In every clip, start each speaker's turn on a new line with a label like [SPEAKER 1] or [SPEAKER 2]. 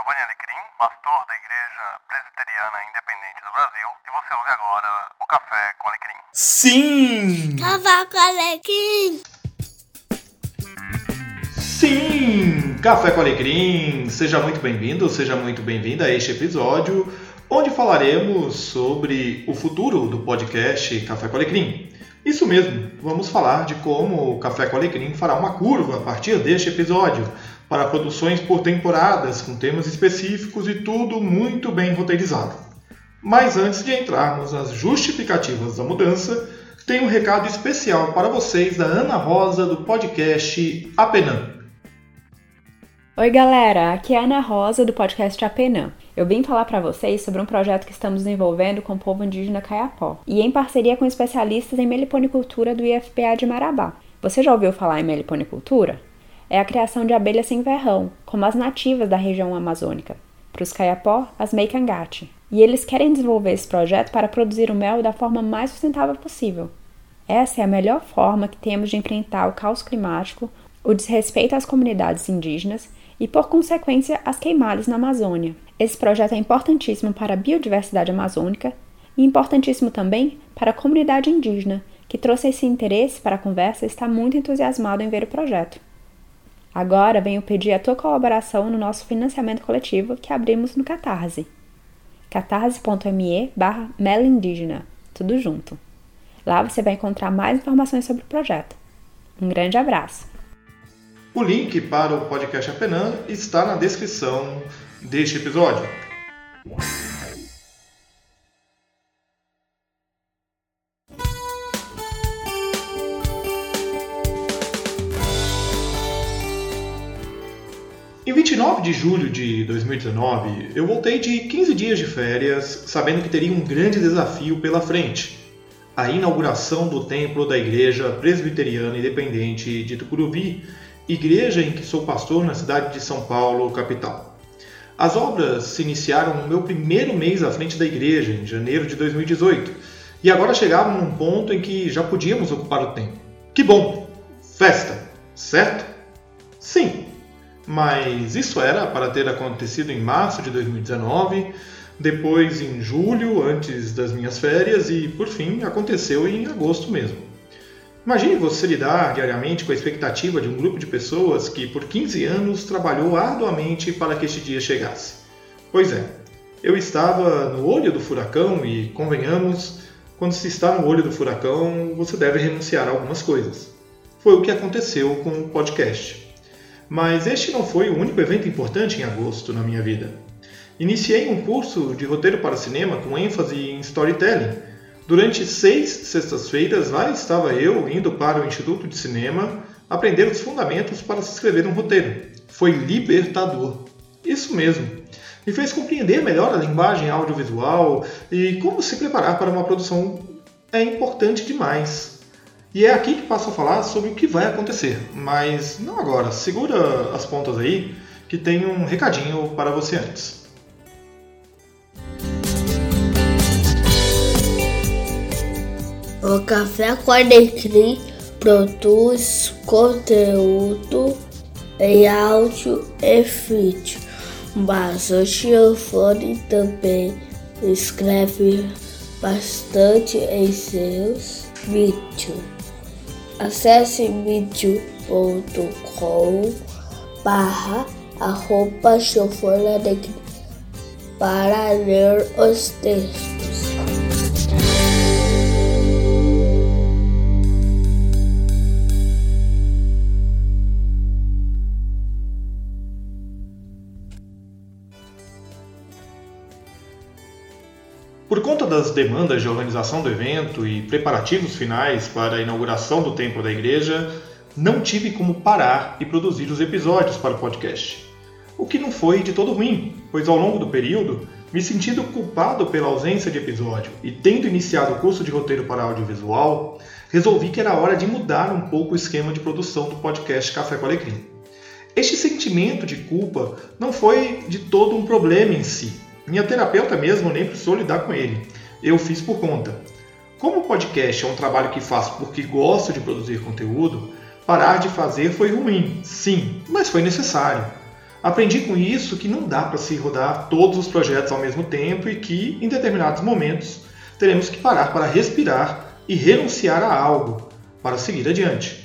[SPEAKER 1] Giovanni Alecrim, pastor da Igreja Presbiteriana Independente do Brasil, e você ouve agora o Café com Alecrim.
[SPEAKER 2] Sim!
[SPEAKER 3] Café com Alecrim!
[SPEAKER 2] Sim! Café com Alecrim! Seja muito bem-vindo, seja muito bem-vinda a este episódio, onde falaremos sobre o futuro do podcast Café com Alecrim. Isso mesmo, vamos falar de como o Café com Alecrim fará uma curva a partir deste episódio para produções por temporadas, com temas específicos e tudo muito bem roteirizado. Mas antes de entrarmos nas justificativas da mudança, tem um recado especial para vocês da Ana Rosa do podcast Apenã.
[SPEAKER 4] Oi, galera, aqui é a Ana Rosa do podcast Apenã. Eu vim falar para vocês sobre um projeto que estamos desenvolvendo com o povo indígena Caiapó e em parceria com especialistas em meliponicultura do IFPA de Marabá. Você já ouviu falar em meliponicultura? É a criação de abelhas sem verrão, como as nativas da região amazônica. Para os Caiapó, as Meikangate. E eles querem desenvolver esse projeto para produzir o mel da forma mais sustentável possível. Essa é a melhor forma que temos de enfrentar o caos climático, o desrespeito às comunidades indígenas e, por consequência, as queimadas na Amazônia. Esse projeto é importantíssimo para a biodiversidade amazônica e importantíssimo também para a comunidade indígena, que trouxe esse interesse para a conversa e está muito entusiasmado em ver o projeto. Agora venho pedir a tua colaboração no nosso financiamento coletivo que abrimos no Catarse. catarse.me barra melindígena, tudo junto. Lá você vai encontrar mais informações sobre o projeto. Um grande abraço!
[SPEAKER 2] O link para o podcast Apenã está na descrição deste episódio. Em 29 de julho de 2019, eu voltei de 15 dias de férias, sabendo que teria um grande desafio pela frente: a inauguração do templo da Igreja Presbiteriana Independente de Tucuruvi, igreja em que sou pastor na cidade de São Paulo, capital. As obras se iniciaram no meu primeiro mês à frente da igreja, em janeiro de 2018, e agora chegavam num ponto em que já podíamos ocupar o templo. Que bom! Festa, certo? Sim, mas isso era para ter acontecido em março de 2019, depois em julho, antes das minhas férias, e por fim aconteceu em agosto mesmo. Imagine você lidar diariamente com a expectativa de um grupo de pessoas que por 15 anos trabalhou arduamente para que este dia chegasse. Pois é, eu estava no olho do furacão e, convenhamos, quando se está no olho do furacão, você deve renunciar a algumas coisas. Foi o que aconteceu com o podcast. Mas este não foi o único evento importante em agosto na minha vida. Iniciei um curso de roteiro para cinema com ênfase em storytelling. Durante seis sextas-feiras, lá estava eu indo para o Instituto de Cinema aprender os fundamentos para se escrever um roteiro. Foi libertador. Isso mesmo. Me fez compreender melhor a linguagem audiovisual e como se preparar para uma produção é importante demais. E é aqui que passo a falar sobre o que vai acontecer, mas não agora. Segura as pontas aí, que tem um recadinho para você antes.
[SPEAKER 3] O Café com Alecrim produz conteúdo em áudio e vídeo, mas o Giovanni também escreve bastante em seus vídeos. Acesse vídeo.com barra arroba para ler os textos.
[SPEAKER 2] Por conta das demandas de organização do evento e preparativos finais para a inauguração do templo da igreja, não tive como parar e produzir os episódios para o podcast. O que não foi de todo ruim, pois ao longo do período, me sentindo culpado pela ausência de episódio e tendo iniciado o curso de roteiro para audiovisual, resolvi que era hora de mudar um pouco o esquema de produção do podcast Café com Alecrim. Este sentimento de culpa não foi de todo um problema em si, minha terapeuta mesmo nem precisou lidar com ele. Eu fiz por conta. Como o podcast é um trabalho que faço porque gosto de produzir conteúdo, parar de fazer foi ruim, sim, mas foi necessário. Aprendi com isso que não dá para se rodar todos os projetos ao mesmo tempo e que, em determinados momentos, teremos que parar para respirar e renunciar a algo para seguir adiante.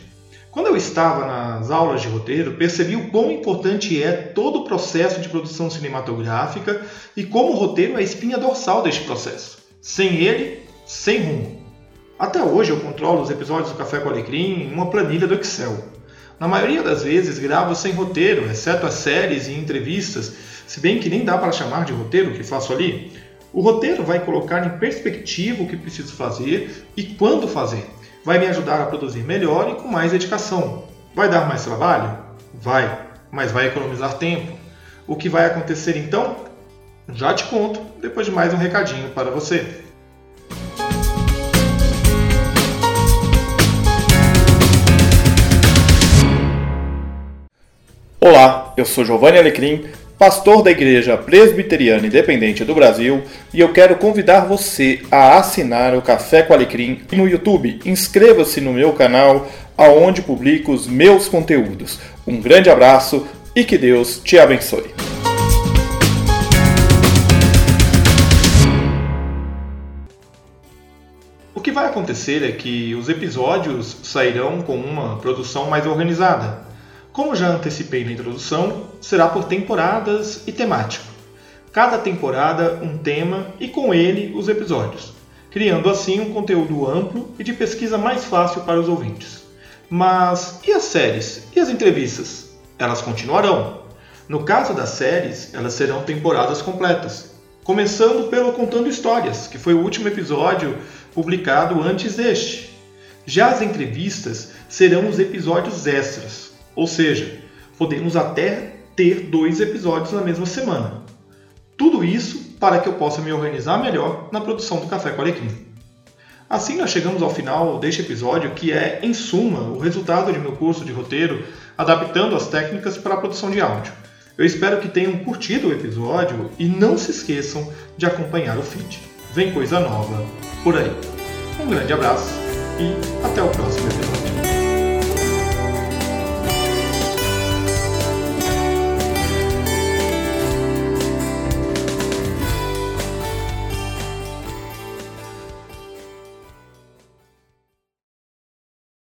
[SPEAKER 2] Quando eu estava nas aulas de roteiro, percebi o quão importante é todo o processo de produção cinematográfica e como o roteiro é a espinha dorsal deste processo. Sem ele, sem rumo. Até hoje eu controlo os episódios do Café com Alecrim em uma planilha do Excel. Na maioria das vezes gravo sem roteiro, exceto as séries e entrevistas, se bem que nem dá para chamar de roteiro o que faço ali. O roteiro vai colocar em perspectiva o que preciso fazer e quando fazer vai me ajudar a produzir melhor e com mais dedicação. Vai dar mais trabalho? Vai, mas vai economizar tempo. O que vai acontecer então? Já te conto depois de mais um recadinho para você.
[SPEAKER 5] Olá, eu sou Giovanni Alecrim pastor da Igreja Presbiteriana Independente do Brasil, e eu quero convidar você a assinar o Café com Alecrim no YouTube. Inscreva-se no meu canal, aonde publico os meus conteúdos. Um grande abraço e que Deus te abençoe.
[SPEAKER 2] O que vai acontecer é que os episódios sairão com uma produção mais organizada como já antecipei na introdução, será por temporadas e temático. Cada temporada um tema e com ele os episódios, criando assim um conteúdo amplo e de pesquisa mais fácil para os ouvintes. Mas e as séries? E as entrevistas? Elas continuarão. No caso das séries, elas serão temporadas completas, começando pelo Contando Histórias, que foi o último episódio publicado antes deste. Já as entrevistas serão os episódios extras, ou seja, podemos até ter dois episódios na mesma semana. Tudo isso para que eu possa me organizar melhor na produção do Café com Alecrim. Assim nós chegamos ao final deste episódio, que é, em suma, o resultado de meu curso de roteiro, adaptando as técnicas para a produção de áudio. Eu espero que tenham curtido o episódio e não se esqueçam de acompanhar o feed. Vem coisa nova por aí. Um grande abraço e até o próximo episódio.